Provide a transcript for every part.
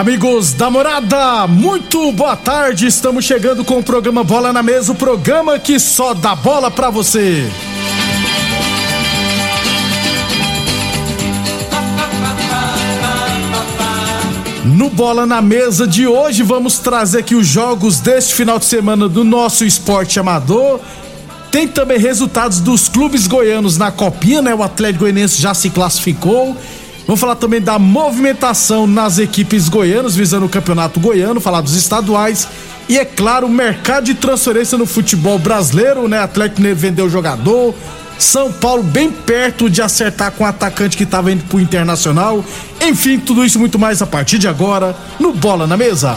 Amigos da morada, muito boa tarde. Estamos chegando com o programa Bola na Mesa o programa que só dá bola pra você. No Bola na Mesa de hoje, vamos trazer aqui os jogos deste final de semana do nosso esporte amador. Tem também resultados dos clubes goianos na Copinha, né? O Atlético Goianiense já se classificou. Vamos falar também da movimentação nas equipes goianas, visando o campeonato goiano, falar dos estaduais. E é claro, o mercado de transferência no futebol brasileiro, né? Atlético Mineiro vendeu jogador. São Paulo bem perto de acertar com o atacante que estava indo pro Internacional. Enfim, tudo isso muito mais a partir de agora no Bola na Mesa.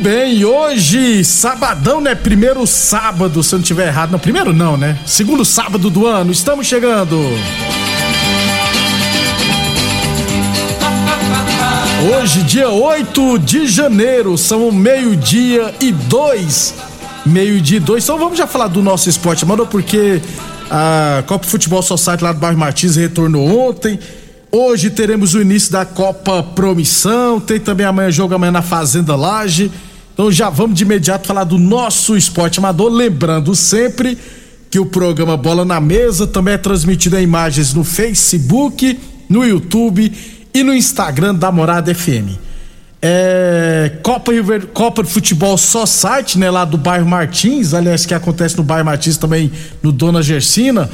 Bem, hoje, sabadão, né? Primeiro sábado, se eu não tiver errado. Não, primeiro não, né? Segundo sábado do ano, estamos chegando. Hoje, dia 8 de janeiro, são meio-dia e dois. Meio-dia e dois. Então vamos já falar do nosso esporte amador, porque a Copa Futebol Society lá do bairro Martins retornou ontem. Hoje teremos o início da Copa Promissão. Tem também amanhã jogo amanhã na Fazenda Laje. Então já vamos de imediato falar do nosso esporte amador. Lembrando sempre que o programa Bola na Mesa também é transmitido em imagens no Facebook, no YouTube e no Instagram da Morada FM. É, Copa, Rio Verde- Copa de Futebol só site, né, lá do bairro Martins, aliás, que acontece no bairro Martins também no Dona Gersina.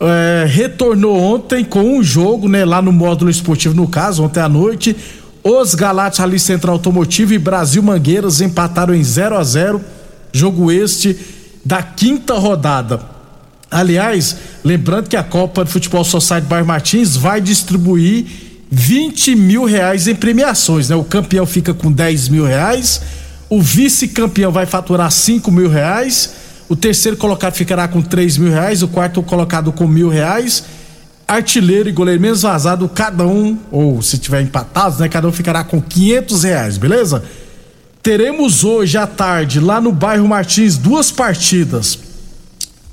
é, retornou ontem com um jogo, né, lá no módulo esportivo, no caso, ontem à noite. Os Galatas ali Central Automotivo e Brasil Mangueiras empataram em 0 a 0 Jogo este da quinta rodada. Aliás, lembrando que a Copa de Futebol Society Bairro Martins vai distribuir 20 mil reais em premiações, né? O campeão fica com 10 mil reais, o vice-campeão vai faturar 5 mil reais, o terceiro colocado ficará com 3 mil reais, o quarto colocado com mil reais, artilheiro e goleiro menos vazado, cada um, ou se tiver empatados, né? Cada um ficará com 500 reais, beleza? Teremos hoje à tarde, lá no bairro Martins, duas partidas.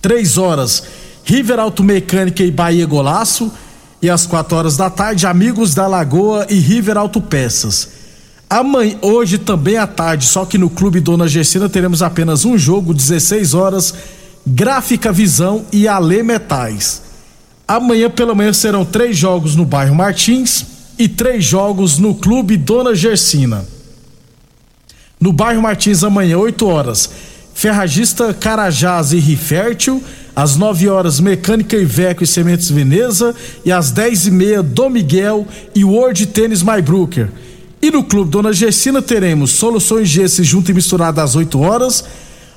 Três horas, River Auto Mecânica e Bahia Golaço. E às quatro horas da tarde, Amigos da Lagoa e River Autopeças. Amanhã, hoje também à tarde, só que no Clube Dona Gersina teremos apenas um jogo, 16 horas, Gráfica Visão e Alê Metais. Amanhã pela manhã serão três jogos no bairro Martins e três jogos no Clube Dona Gersina. No bairro Martins, amanhã, 8 horas, Ferragista Carajás e Rifértil. Às 9 horas, Mecânica Iveco e Sementes Veneza. E às 10 e meia, Dom Miguel e World Tênis Maybrucker. E no Clube Dona Gersina teremos Soluções Gesso junto e misturado às 8 horas.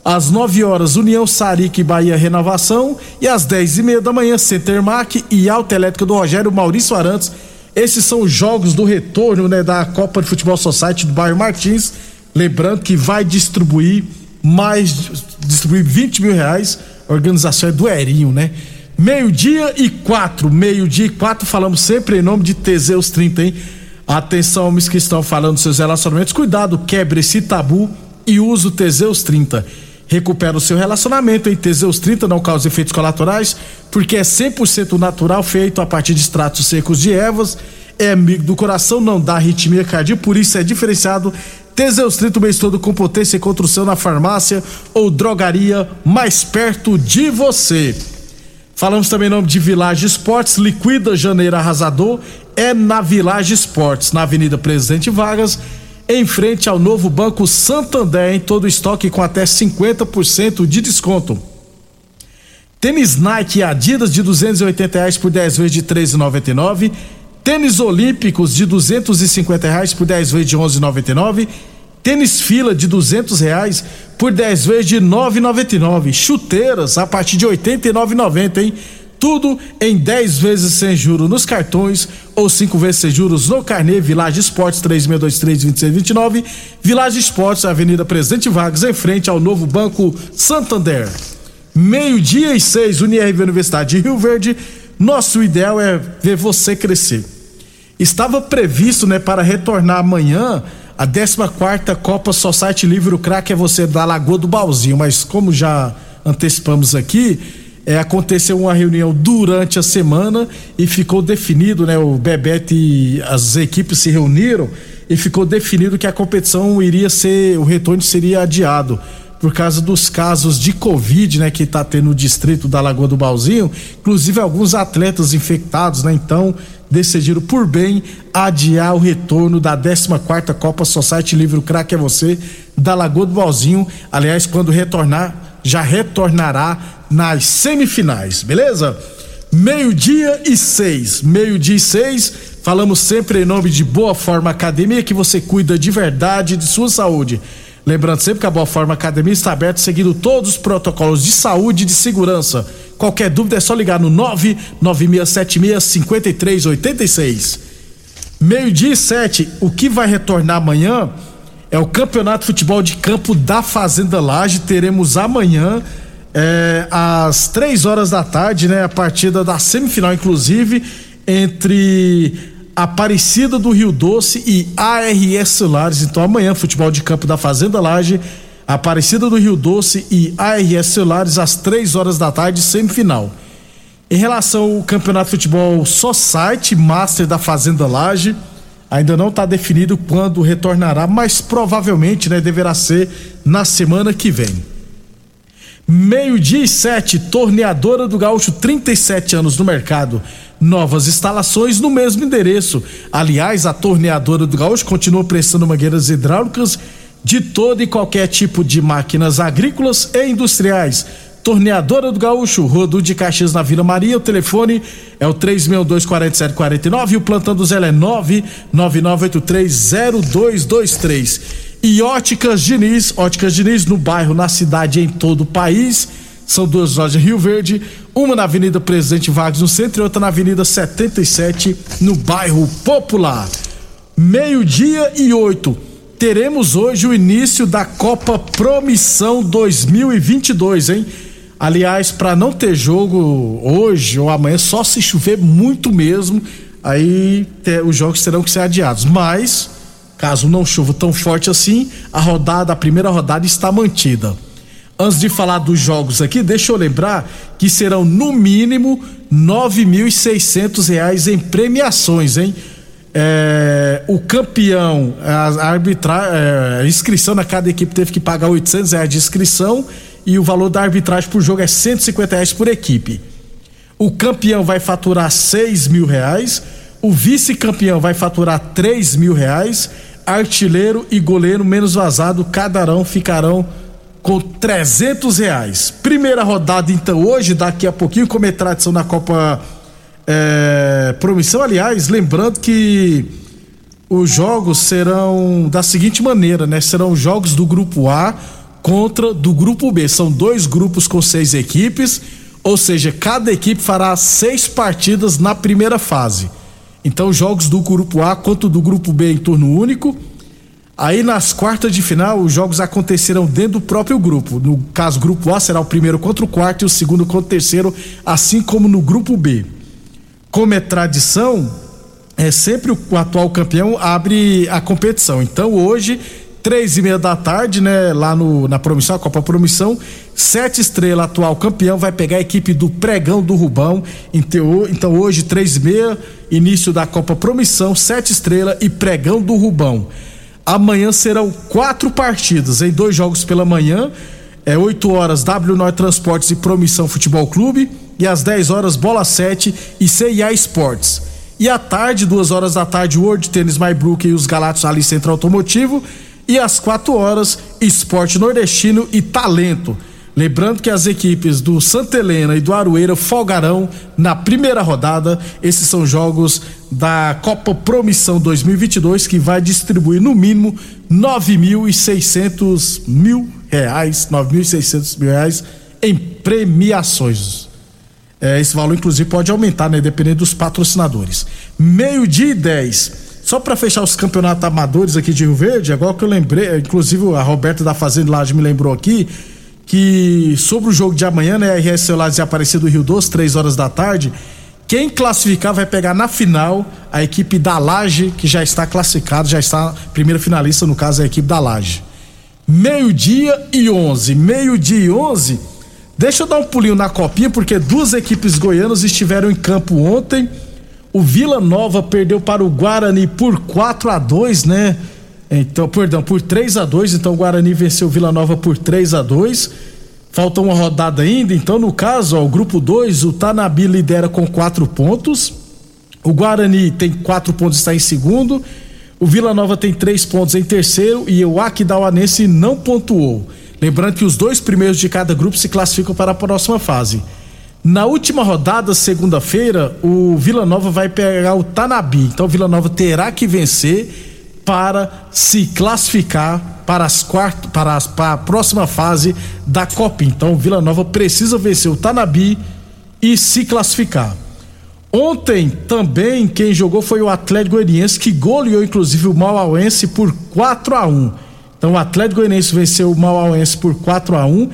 Às 9 horas, União Saric Bahia Renovação. E às 10 e meia da manhã, Centermac e Autoelétrica do Rogério Maurício Arantes. Esses são os jogos do retorno né, da Copa de Futebol Society do bairro Martins. Lembrando que vai distribuir mais, distribuir 20 mil reais. A organização é do Erinho, né? Meio-dia e quatro, meio-dia e quatro, falamos sempre em nome de Teseus 30, hein? Atenção, homens que estão falando seus relacionamentos, cuidado, quebre esse tabu e use o Teseus 30. Recupera o seu relacionamento em Teseus 30, não causa efeitos colaterais, porque é 100% natural, feito a partir de extratos secos de ervas, é amigo do coração, não dá arritmia cardíaca, por isso é diferenciado. Teseus 30 o mês todo com potência e construção na farmácia ou drogaria mais perto de você. Falamos também em nome de Village Esportes, liquida janeiro arrasador, é na Village Esportes, na Avenida Presidente Vargas, em frente ao novo Banco Santander, em todo estoque com até 50% de desconto. Tênis Nike e Adidas de 280 reais por 10 vezes de 13,99. Tênis Olímpicos de 250 reais por 10 vezes de 11,99. Tênis fila de duzentos reais por 10 vezes de 9,99. Chuteiras a partir de 89,90, hein? Tudo em 10 vezes sem juros nos cartões ou 5 vezes sem juros no carnê Village Esportes 3623-2629. Village Esportes, Avenida Presidente Vargas, em frente ao novo Banco Santander. Meio-dia e seis, Unirv Universidade de Rio Verde. Nosso ideal é ver você crescer. Estava previsto, né, para retornar amanhã a 14 Copa Society Livre o Crack é você da Lagoa do Balzinho, mas como já antecipamos aqui, é, aconteceu uma reunião durante a semana e ficou definido, né? O Bebete e as equipes se reuniram e ficou definido que a competição iria ser, o retorno seria adiado por causa dos casos de Covid, né, que está tendo no distrito da Lagoa do Balzinho, inclusive alguns atletas infectados, né? Então, decidiram por bem adiar o retorno da 14ª Copa Society Livre Crack é você da Lagoa do Balzinho. Aliás, quando retornar, já retornará nas semifinais, beleza? Meio-dia e seis, meio-dia e seis, falamos sempre em nome de Boa Forma Academia, que você cuida de verdade de sua saúde. Lembrando sempre que a Boa Forma Academia está aberta seguindo todos os protocolos de saúde e de segurança. Qualquer dúvida é só ligar no 996765386. Meio-dia e sete, o que vai retornar amanhã é o Campeonato de Futebol de Campo da Fazenda Laje. Teremos amanhã, é, às três horas da tarde, né? A partida da semifinal, inclusive, entre Aparecida do Rio Doce e ARS Celulares. Então amanhã, futebol de campo da Fazenda Laje, Aparecida do Rio Doce e ARS Celulares às três horas da tarde, semifinal. Em relação ao Campeonato de Futebol Society Master da Fazenda Laje, ainda não está definido quando retornará, mas provavelmente né, deverá ser na semana que vem. Meio-dia e sete, torneadora do Gaúcho, 37 anos no mercado. Novas instalações no mesmo endereço. Aliás, a torneadora do Gaúcho continua prestando mangueiras hidráulicas de todo e qualquer tipo de máquinas agrícolas e industriais. Torneadora do Gaúcho, Rodo de Caxias na Vila Maria. O telefone é o 3624749 e o plantão do Zé é 999830223. E Óticas Diniz, Óticas Diniz no bairro, na cidade, em todo o país. São duas lojas Rio Verde, uma na Avenida Presidente Vargas no centro e outra na Avenida 77 no bairro Popular. Meio-dia e oito. Teremos hoje o início da Copa Promissão 2022, hein? Aliás, para não ter jogo hoje ou amanhã, só se chover muito mesmo, aí os jogos terão que ser adiados. Mas, caso não chova tão forte assim, a rodada, a primeira rodada está mantida. Antes de falar dos jogos aqui, deixa eu lembrar que serão no mínimo seiscentos reais em premiações, hein? É, o campeão, a, arbitra, é, a inscrição na cada equipe teve que pagar oitocentos reais de inscrição e o valor da arbitragem por jogo é 150 reais por equipe. O campeão vai faturar 6 mil reais, o vice-campeão vai faturar 3 mil reais, artilheiro e goleiro menos vazado, cadarão ficarão com 300 reais. Primeira rodada, então, hoje, daqui a pouquinho, como é tradição na Copa é, Promissão. Aliás, lembrando que os jogos serão da seguinte maneira, né? Serão jogos do grupo A contra do grupo B. São dois grupos com seis equipes, ou seja, cada equipe fará seis partidas na primeira fase. Então, jogos do grupo A quanto do grupo B em turno único. Aí nas quartas de final, os jogos aconteceram dentro do próprio grupo. No caso, grupo A será o primeiro contra o quarto e o segundo contra o terceiro, assim como no grupo B. Como é tradição, é sempre o atual campeão abre a competição. Então hoje três e meia da tarde, né, lá no, na Promissão, Copa Promissão, sete estrela atual campeão vai pegar a equipe do Pregão do Rubão, então, hoje três e meia, início da Copa Promissão, sete estrela e Pregão do Rubão. Amanhã serão quatro partidas, em dois jogos pela manhã, é 8 horas W Nord Transportes e Promissão Futebol Clube. E às 10 horas Bola 7 e CIA Esportes. E à tarde, duas horas da tarde, World Tênis Maybrook e os Galatos Ali Centro Automotivo e às 4 horas Esporte Nordestino e Talento. Lembrando que as equipes do Santa Helena e do Aroeira folgarão na primeira rodada. Esses são jogos da Copa Promissão 2022 que vai distribuir no mínimo 9.600 mil reais, 9.600 mil reais em premiações. É, esse valor inclusive pode aumentar, né, dependendo dos patrocinadores. Meio dia e 10. Só para fechar os campeonatos amadores aqui de Rio Verde, agora que eu lembrei, inclusive a Roberta da Fazenda Laje me lembrou aqui, que sobre o jogo de amanhã, né, RS Celulares e Aparecido do Rio Doce, três horas da tarde, quem classificar vai pegar na final a equipe da Laje, que já está classificada, já está primeira finalista, no caso a equipe da Laje. Meio-dia e 11. Meio-dia e 11. Deixa eu dar um pulinho na copinha, porque duas equipes goianas estiveram em campo ontem. O Vila Nova perdeu para o Guarani por 4 a 2 né? Então, perdão, por 3 a 2 então o Guarani venceu o Vila Nova por 3 a 2 Falta uma rodada ainda, então no caso, ó, o grupo 2, o Tanabi lidera com quatro pontos. O Guarani tem quatro pontos, está em segundo. O Vila Nova tem três pontos em terceiro e o Aquidauanense não pontuou. Lembrando que os dois primeiros de cada grupo se classificam para a próxima fase. Na última rodada, segunda-feira, o Vila Nova vai pegar o Tanabi. Então o Vila Nova terá que vencer para se classificar para, as quart... para, as... para a próxima fase da Copa. Então, o Vila Nova precisa vencer o Tanabi e se classificar. Ontem também quem jogou foi o Atlético Goianiense, que goleou inclusive o Mauauense por 4 a 1 Então o Atlético Goianiense venceu o Mauauense por 4 a 1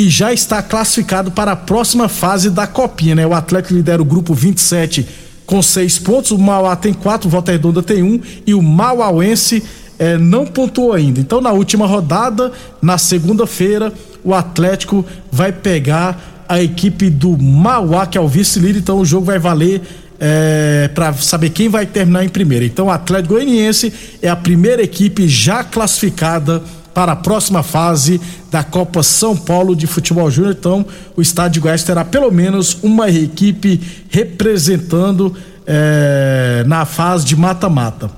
e já está classificado para a próxima fase da Copinha, né? O Atlético lidera o grupo 27 com seis pontos. O Mauá tem quatro, o Volta Redonda tem um e o Mauauense eh, não pontuou ainda. Então, na última rodada, na segunda-feira, o Atlético vai pegar a equipe do Mauá, que é o vice-líder. Então, o jogo vai valer é, para saber quem vai terminar em primeiro. Então, o Atlético Goianiense é a primeira equipe já classificada para a próxima fase da Copa São Paulo de Futebol Júnior. Então, o Estádio de Goiás terá pelo menos uma equipe representando é, na fase de mata-mata.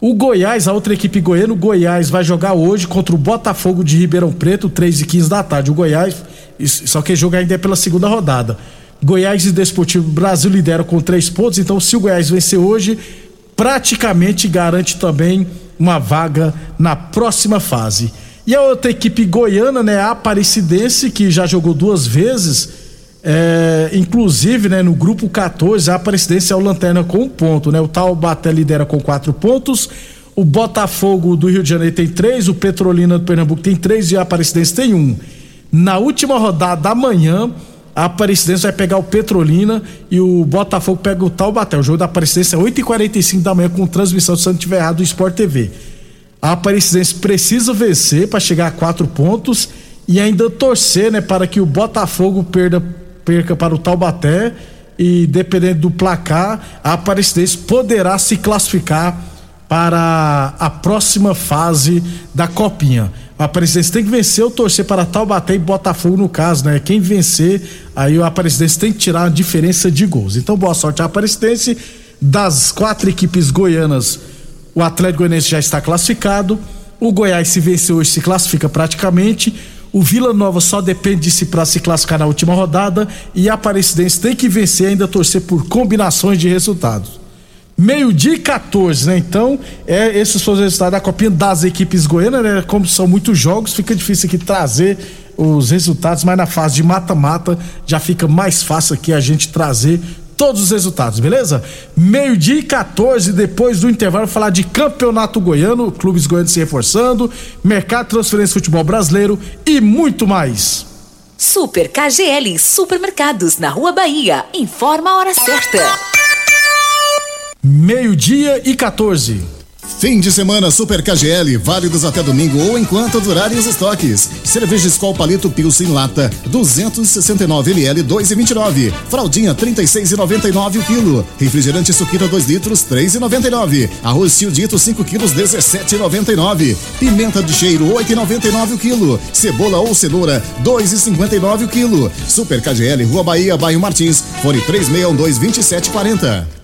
O Goiás, a outra equipe goiana, o Goiás vai jogar hoje contra o Botafogo de Ribeirão Preto, 3 e 15 da tarde. O Goiás, só que joga ainda é pela segunda rodada. Goiás e Desportivo Brasil lideram com três pontos, então se o Goiás vencer hoje, praticamente garante também uma vaga na próxima fase. E a outra equipe goiana, né, a Aparecidense, que já jogou duas vezes, é, inclusive, né, no grupo 14, a Aparecidense é o lanterna com um ponto, né? O Taubaté lidera com quatro pontos, o Botafogo do Rio de Janeiro tem três, o Petrolina do Pernambuco tem três e a Aparecidense tem um. Na última rodada da manhã, a Aparecidense vai pegar o Petrolina e o Botafogo pega o Taubaté. O jogo da Aparecidense é 8h45 da manhã com transmissão, se não tiver do Sport TV. A Aparecidense precisa vencer para chegar a quatro pontos e ainda torcer né, para que o Botafogo perda, perca para o Taubaté e dependendo do placar, a Aparecidense poderá se classificar para a próxima fase da Copinha. A Aparecidense tem que vencer ou torcer para Taubaté e Botafogo no caso, né? Quem vencer, aí a Aparecidense tem que tirar a diferença de gols. Então, boa sorte à Aparecidense. Das quatro equipes goianas, o Atlético Goianiense já está classificado. O Goiás, se vencer hoje, se classifica praticamente. O Vila Nova só depende de si para se classificar na última rodada. E a Aparecidense tem que vencer ainda torcer por combinações de resultados. Meio-dia e 14, né? Então, é, esses foram os resultados da Copinha das equipes goianas, né? Como são muitos jogos, fica difícil aqui trazer os resultados, mas na fase de mata-mata já fica mais fácil aqui a gente trazer todos os resultados, beleza? Meio-dia e 14, depois do intervalo, falar de Campeonato Goiano, clubes goianos se reforçando, mercado transferência futebol brasileiro e muito mais. Super KGL Supermercados na Rua Bahia. Informa a hora certa. Meio-dia e 14. Fim de semana Super KGL, válidos até domingo ou enquanto durarem os estoques. Cerveja Skol Palito Pilsen Lata, 269 ml, 2,29. Fraldinha, 36,99 o quilo. Refrigerante Suquita 2 litros, 3,99. Arroz Tio Dito 5 quilos, 17,99. Pimenta de cheiro, 8,99 o quilo. Cebola ou cenoura, 2,59 o quilo. Super KGL, Rua Bahia, Bairro Martins, fone 3612 2740.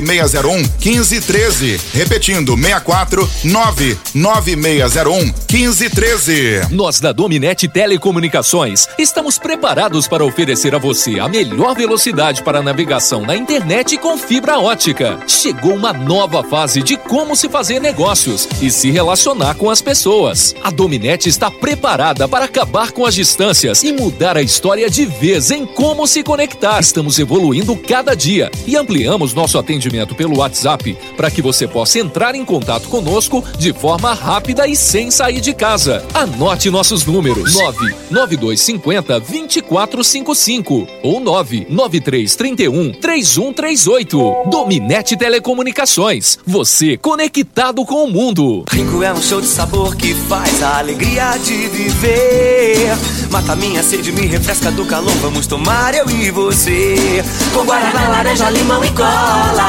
99601 1513. Repetindo, 64 99601 1513. Nós da Dominete Telecomunicações estamos preparados para oferecer a você a melhor velocidade para navegação na internet com fibra ótica. Chegou uma nova fase de como se fazer negócios e se relacionar com as pessoas. A Dominete está preparada para acabar com as distâncias e mudar a história de vez em como se conectar. Estamos evoluindo cada dia e ampliamos nosso atendimento pelo WhatsApp para que você possa entrar em contato conosco de forma rápida e sem sair de casa. Anote nossos números: 99250 2455 ou 99331 3138. Dominete Telecomunicações. Você conectado com o mundo. Rinco é um show de sabor que faz a alegria de viver. Mata minha sede, me refresca do calor. Vamos tomar eu e você. Com guaraná, laranja, limão e cola.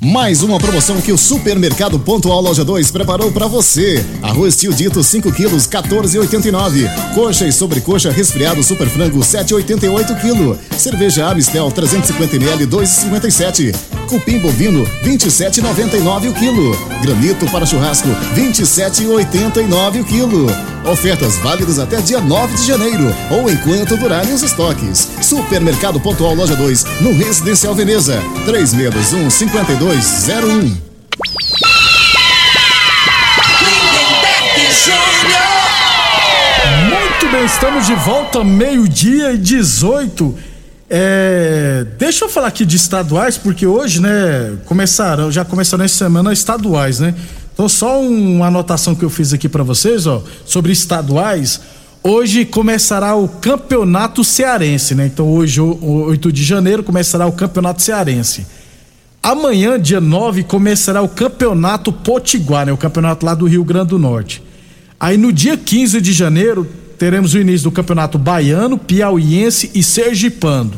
Mais uma promoção que o Supermercado Pontual Loja 2 preparou para você. Arroz tio dito 5 quilos 14,89. Coxa e sobrecoxa resfriado super frango 7,88 quilo. Cerveja Amistel 350 ml 2,57. Cupim bovino 27,99 o quilo. Granito para churrasco 27,89 o quilo. Ofertas válidas até dia 9 de janeiro ou enquanto durarem os estoques. Supermercado Pontual Loja 2 no Residencial Veneza 3621 5201. Muito bem, estamos de volta, meio-dia e 18. É, deixa eu falar aqui de estaduais, porque hoje, né, começaram, já começaram essa semana estaduais, né? Então, só uma anotação que eu fiz aqui para vocês, ó, sobre estaduais. Hoje começará o Campeonato Cearense, né? Então, hoje, 8 de janeiro, começará o Campeonato Cearense. Amanhã, dia 9, começará o Campeonato Potiguar, né? O campeonato lá do Rio Grande do Norte. Aí no dia 15 de janeiro, teremos o início do Campeonato Baiano, Piauiense e Sergipano.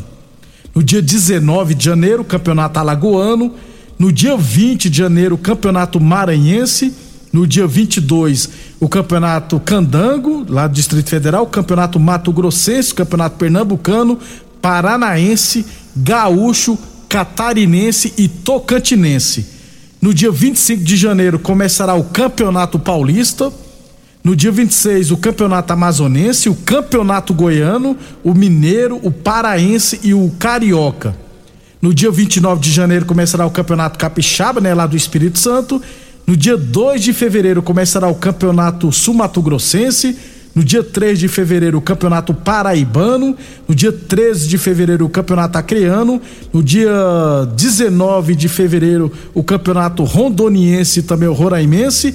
No dia 19 de janeiro, Campeonato Alagoano. No dia 20 de janeiro, Campeonato Maranhense. No dia 22, o Campeonato Candango, lá do Distrito Federal. Campeonato Mato Grossense, Campeonato Pernambucano, Paranaense, Gaúcho, Catarinense e Tocantinense. No dia 25 de janeiro começará o Campeonato Paulista. No dia 26, o Campeonato Amazonense, o Campeonato Goiano, o Mineiro, o Paraense e o Carioca. No dia 29 de janeiro começará o Campeonato Capixaba, né, lá do Espírito Santo. No dia 2 de fevereiro começará o Campeonato Sul-Mato Grossense. No dia 3 de fevereiro, o Campeonato Paraibano. No dia 13 de fevereiro, o Campeonato Acreano. No dia 19 de fevereiro, o Campeonato Rondoniense também o Roraimense.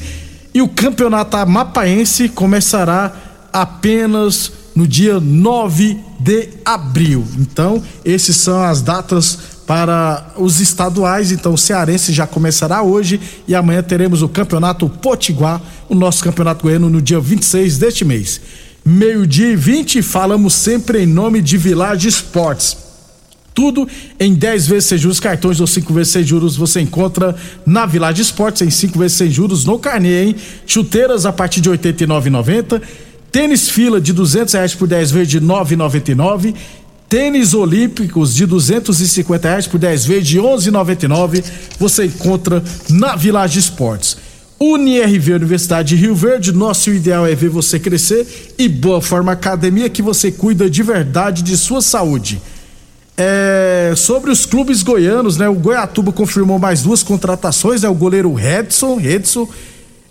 E o Campeonato Amapaense começará apenas no dia 9 de abril. Então, esses são as datas para os estaduais. Então, o Cearense já começará hoje e amanhã teremos o Campeonato Potiguar, o nosso Campeonato Goiano, no dia 26 deste mês. Meio-dia e 20, falamos sempre em nome de Village Esportes. Tudo em 10 vezes sem juros, cartões ou 5 vezes sem juros você encontra na Village Esportes em 5 vezes sem juros no carnê, hein? Chuteiras a partir de R$ 89,90. Tênis fila de 200 reais por 10 vezes de 9,99 Tênis olímpicos de 250 reais por 10 vezes de 11,99 você encontra na Village Esportes. UniRV Universidade de Rio Verde, nosso ideal é ver você crescer e Boa Forma Academia que você cuida de verdade de sua saúde. É, sobre os clubes goianos, né? O Goiatuba confirmou mais duas contratações, é né, o goleiro Redson, Redson,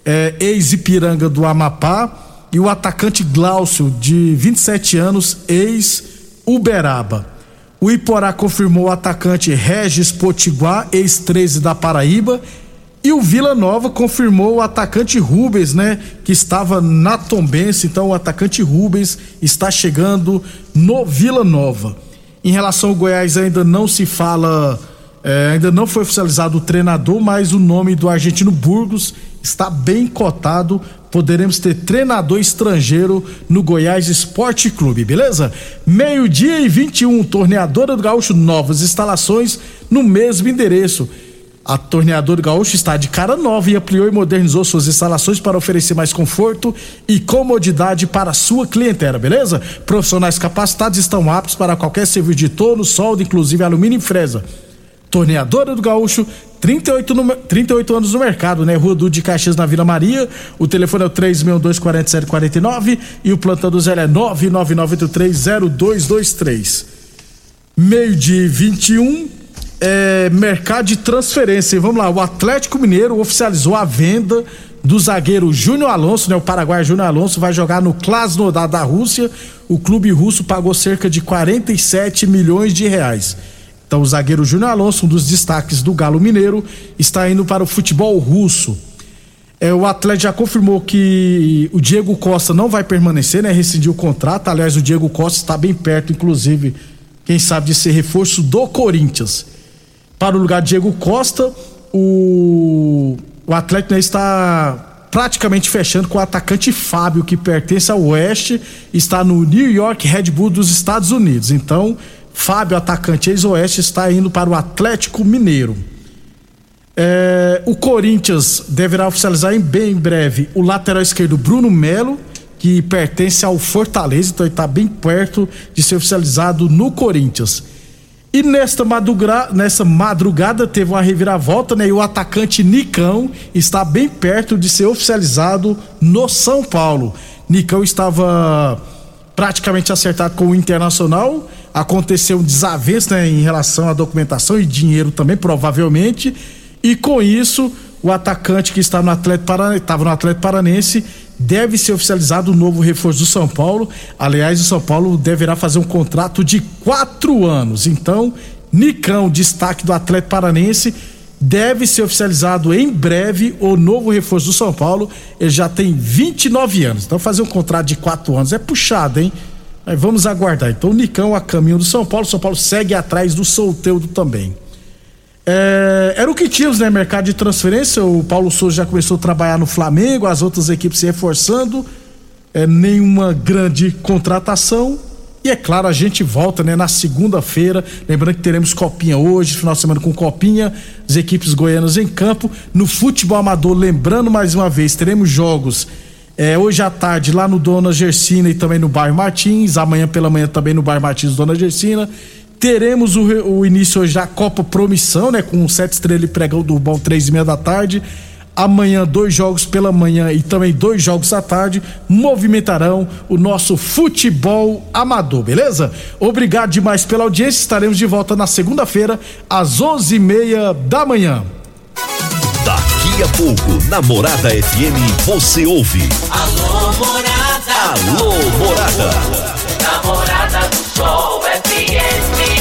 é, ex-Ipiranga do Amapá, e o atacante Glaucio, de 27 anos, ex Uberaba. O Iporá confirmou o atacante Regis Potiguar, ex-13 da Paraíba. E o Vila Nova confirmou o atacante Rubens, né? Que estava na Tombense. Então o atacante Rubens está chegando no Vila Nova. Em relação ao Goiás, ainda não se fala, é, ainda não foi oficializado o treinador, mas o nome do argentino Burgos está bem cotado poderemos ter treinador estrangeiro no Goiás Esporte Clube, beleza? Meio-dia e 21, torneadora do Gaúcho, novas instalações no mesmo endereço. A Torneadora do Gaúcho está de cara nova e ampliou e modernizou suas instalações para oferecer mais conforto e comodidade para sua clientela, beleza? Profissionais capacitados estão aptos para qualquer serviço de torno, solda, inclusive alumínio e fresa. Torneadora do Gaúcho, 38, no, 38 anos no mercado, né? Rua Dude de Caxias, na Vila Maria. O telefone é o 3624749 e o plantão do Zé é 999830223. Meio de 21, é, mercado de transferência. Vamos lá, o Atlético Mineiro oficializou a venda do zagueiro Júnior Alonso, né? O Paraguai Júnior Alonso vai jogar no Krasnodar da Rússia. O clube russo pagou cerca de 47 milhões de reais. Então, o zagueiro Júnior Alonso, um dos destaques do Galo Mineiro, está indo para o futebol russo. É, o Atlético já confirmou que o Diego Costa não vai permanecer, né? Rescindiu o contrato. Aliás, o Diego Costa está bem perto, inclusive, quem sabe, de ser reforço do Corinthians. Para o lugar de Diego Costa, o, o Atlético né, está praticamente fechando com o atacante Fábio, que pertence ao Oeste, está no New York Red Bull dos Estados Unidos. Então, Fábio, atacante ex-oeste, está indo para o Atlético Mineiro. É, o Corinthians deverá oficializar em bem breve o lateral esquerdo Bruno Melo, que pertence ao Fortaleza, então ele está bem perto de ser oficializado no Corinthians. E nesta madrugada, nessa madrugada teve uma reviravolta, né? E o atacante Nicão está bem perto de ser oficializado no São Paulo. Nicão estava praticamente acertado com o Internacional aconteceu um desavenço né, em relação à documentação e dinheiro também, provavelmente. E com isso, o atacante que está no Atlético Paranense, estava no Atlético Paranense, deve ser oficializado o novo reforço do São Paulo. Aliás, o São Paulo deverá fazer um contrato de quatro anos. Então, Nicão, destaque do Atlético Paranense, deve ser oficializado em breve o novo reforço do São Paulo. Ele já tem 29 anos. Então, fazer um contrato de quatro anos é puxado, hein? Mas vamos aguardar. Então o Nicão a caminho do São Paulo, São Paulo segue atrás do Solteudo também. É, era o que tínhamos, né? Mercado de transferência. O Paulo Souza já começou a trabalhar no Flamengo, as outras equipes se reforçando. É, nenhuma grande contratação. E é claro, a gente volta né, na segunda-feira. Lembrando que teremos Copinha hoje, final de semana com Copinha, as equipes goianas em campo. No futebol amador, lembrando mais uma vez, teremos jogos é, hoje à tarde lá no Dona Gersina e também no bairro Martins, amanhã pela manhã também no bairro Martins Dona Gersina. Teremos o, o início hoje da Copa Promissão, né? Com sete estrelas e pregão do bom três e meia da tarde. Amanhã, dois jogos pela manhã e também dois jogos à tarde movimentarão o nosso futebol amador, beleza? Obrigado demais pela audiência. Estaremos de volta na segunda-feira, às onze e meia da manhã. Daqui a pouco, na Morada FM, você ouve. Alô, Morada. Alô, Morada.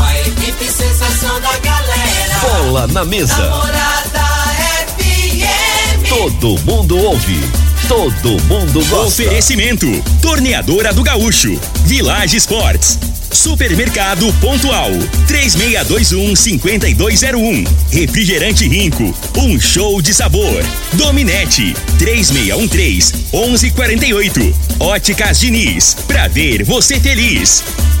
Com a equipe sensação da galera. Bola na Mesa. Namorada FM. Todo mundo ouve. Todo mundo gosta. Oferecimento: Torneadora do Gaúcho, Village Sports, Supermercado Pontual, 3621-5201, Refrigerante Rinco, um show de sabor. Dominete, 3613-1148, Óticas Diniz, pra ver você feliz.